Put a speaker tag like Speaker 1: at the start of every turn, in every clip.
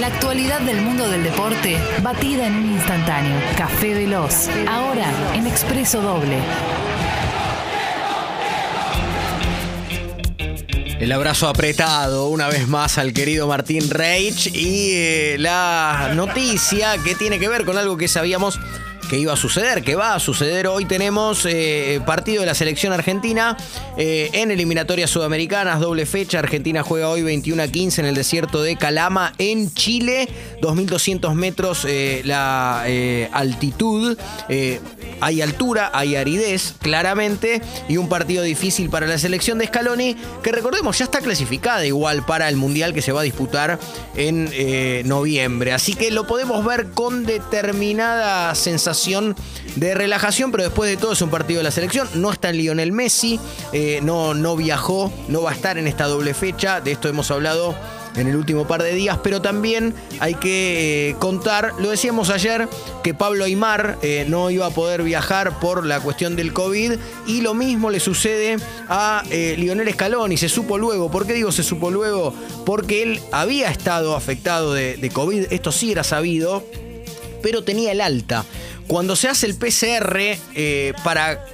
Speaker 1: La actualidad del mundo del deporte, batida en un instantáneo. Café Veloz, ahora en Expreso Doble.
Speaker 2: El abrazo apretado una vez más al querido Martín Reich y eh, la noticia que tiene que ver con algo que sabíamos que iba a suceder, que va a suceder. Hoy tenemos eh, partido de la selección argentina eh, en eliminatorias sudamericanas, doble fecha. Argentina juega hoy 21 a 15 en el desierto de Calama, en Chile. 2.200 metros eh, la altitud. hay altura, hay aridez, claramente. Y un partido difícil para la selección de Scaloni, que recordemos ya está clasificada igual para el Mundial que se va a disputar en noviembre. Así que lo podemos ver con determinada sensación de relajación, pero después de todo es un partido de la selección. No está Lionel Messi, eh, no, no viajó, no va a estar en esta doble fecha. De esto hemos hablado en el último par de días, pero también hay que eh, contar, lo decíamos ayer, que Pablo Aymar eh, no iba a poder viajar por la cuestión del COVID y lo mismo le sucede a Lionel Scaloni, se supo luego, ¿por qué digo se supo luego? Porque él había estado afectado de, COVID, esto sí era sabido, pero tenía el alta. Cuando se hace el PCR eh, para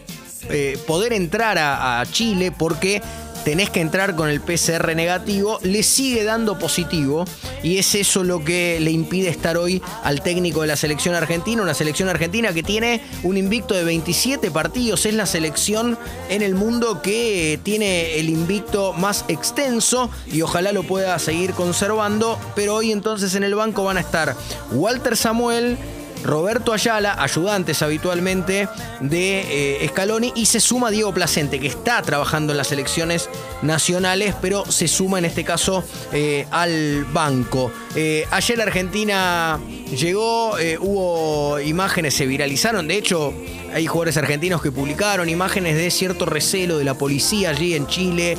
Speaker 2: eh, poder entrar a, Chile, porque tenés que entrar con el PCR negativo, le sigue dando positivo y es eso lo que le impide estar hoy al técnico de la selección argentina, una selección argentina que tiene un invicto de 27 partidos, es la selección en el mundo que tiene el invicto más extenso y ojalá lo pueda seguir conservando, pero hoy entonces en el banco van a estar Walter Samuel, Roberto Ayala, ayudantes habitualmente de eh, Scaloni, y se suma Diego Placente, que está trabajando en las elecciones nacionales, pero se suma en este caso eh, al banco. Eh, ayer Argentina llegó, hubo imágenes, se viralizaron, de hecho hay jugadores argentinos que publicaron imágenes de cierto recelo de la policía allí en Chile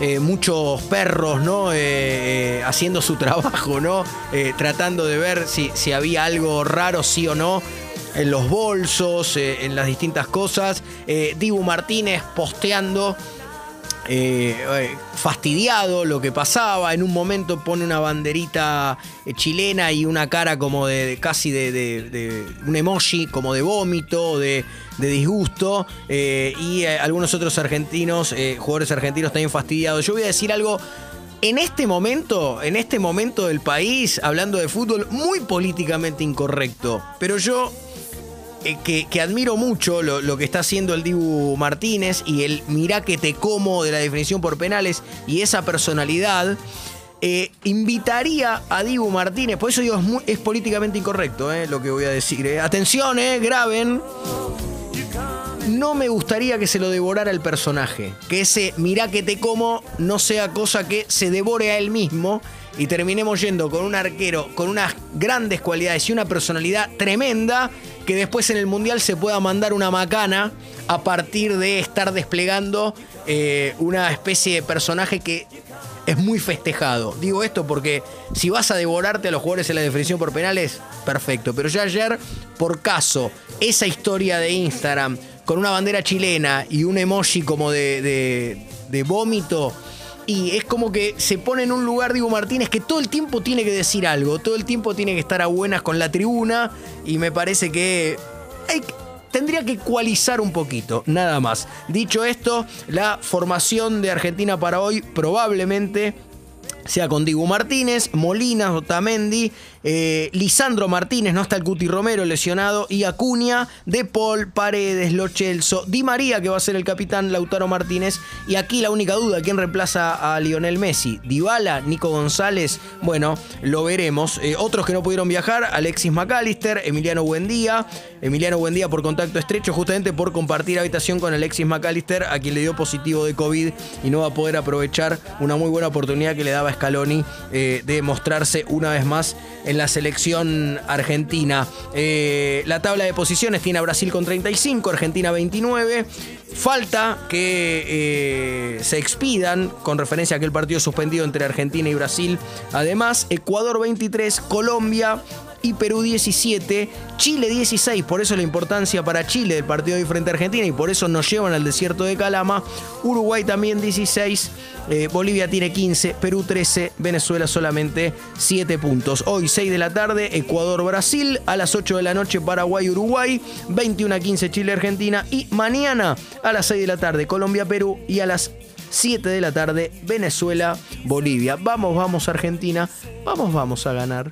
Speaker 2: eh, muchos perros, ¿no? Eh, eh, haciendo su trabajo, ¿no? tratando de ver si, si había algo raro, sí o no en los bolsos, en las distintas cosas. Dibu Martínez posteando eh, eh, fastidiado lo que pasaba. En un momento pone una banderita eh, chilena y una cara como de, casi de, un emoji, como de vómito, de, disgusto. y algunos otros argentinos, jugadores argentinos también fastidiados. Yo voy a decir algo. En este momento, en este momento del país, hablando de fútbol, muy políticamente incorrecto. Pero yo eh, que, admiro mucho lo, que está haciendo el Dibu Martínez y el mirá que te como de la definición por penales y esa personalidad. Eh, invitaría a Dibu Martínez, por eso digo, es, políticamente incorrecto eh, lo que voy a decir. Atención, graben. No me gustaría que se lo devorara el personaje. Que ese mirá que te como no sea cosa que se devore a él mismo y terminemos yendo con un arquero con unas grandes cualidades y una personalidad tremenda que después en el Mundial se pueda mandar una macana a partir de estar desplegando eh, una especie de personaje que es muy festejado. Digo esto porque si vas a devorarte a los jugadores en la definición por penales, perfecto. Pero ya ayer, por caso, esa historia de Instagram con una bandera chilena y un emoji como de, de, de vómito y es como que se pone en un lugar Diego Martínez que todo el tiempo tiene que decir algo, todo el tiempo tiene que estar a buenas con la tribuna y me parece que tendría que ecualizar un poquito, nada más. Dicho esto, la formación de Argentina para hoy probablemente sea con Diego Martínez, Molina, Otamendi, eh, Lisandro Martínez, no está el Cuti Romero lesionado, y Acuña, De Paul, Paredes, Lochelso, Di María, que va a ser el capitán, Lautaro Martínez, y aquí la única duda, ¿quién reemplaza a Lionel Messi? ¿Dybala? ¿Nico González? Bueno, lo veremos. Eh, otros que no pudieron viajar, Alexis McAllister, Emiliano Buendía, Emiliano Buendía por contacto estrecho, justamente por compartir habitación con Alexis McAllister, a quien le dio positivo de COVID y no va a poder aprovechar una muy buena oportunidad que le daba Scaloni eh, de mostrarse una vez más en la selección argentina. Eh, la tabla de posiciones tiene a Brasil con 35, Argentina 29. Falta que eh, se expidan con referencia a aquel partido suspendido entre Argentina y Brasil. Además, Ecuador 23, Colombia y Perú 17, Chile 16, por eso la importancia para Chile del partido de frente a Argentina y por eso nos llevan al desierto de Calama, Uruguay también 16, eh, Bolivia tiene 15, Perú 13, Venezuela solamente 7 puntos. Hoy 6 de la tarde, Ecuador-Brasil, a las 8 de la noche Paraguay-Uruguay, 21 a 15 Chile-Argentina y mañana a las 6 de la tarde Colombia-Perú y a las 7 de la tarde Venezuela-Bolivia. Vamos, vamos Argentina, vamos, vamos a ganar.